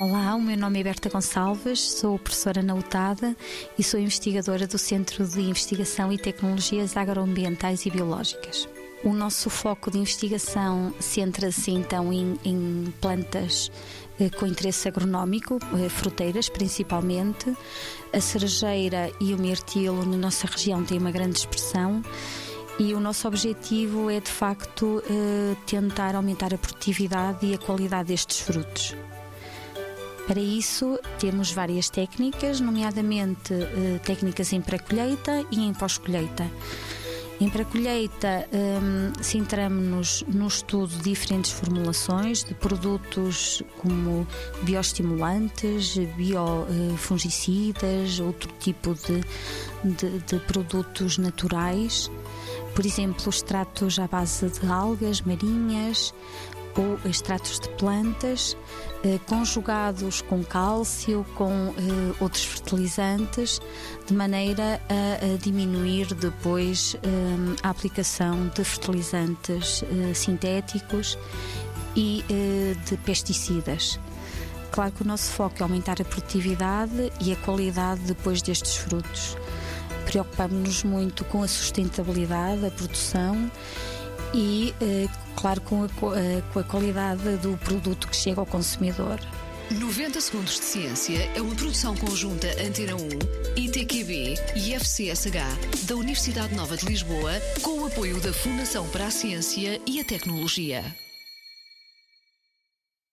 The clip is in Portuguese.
Olá, o meu nome é Berta Gonçalves, sou professora na UTADA e sou investigadora do Centro de Investigação e Tecnologias Agroambientais e Biológicas. O nosso foco de investigação centra-se então em, em plantas eh, com interesse agronómico, eh, fruteiras principalmente. A cerejeira e o mirtilo na nossa região têm uma grande expressão e o nosso objetivo é de facto eh, tentar aumentar a produtividade e a qualidade destes frutos. Para isso, temos várias técnicas, nomeadamente eh, técnicas em pré-colheita e em pós-colheita. Em pré-colheita, um, centramos-nos no estudo de diferentes formulações de produtos como bioestimulantes, biofungicidas, outro tipo de, de, de produtos naturais, por exemplo, extratos à base de algas marinhas, ou extratos de plantas eh, conjugados com cálcio, com eh, outros fertilizantes, de maneira a, a diminuir depois eh, a aplicação de fertilizantes eh, sintéticos e eh, de pesticidas. Claro que o nosso foco é aumentar a produtividade e a qualidade depois destes frutos. Preocupamos-nos muito com a sustentabilidade da produção e, eh, claro, com a, eh, com a qualidade do produto que chega ao consumidor. 90 Segundos de Ciência é uma produção conjunta Antena 1, ITQB e FCSH da Universidade Nova de Lisboa, com o apoio da Fundação para a Ciência e a Tecnologia.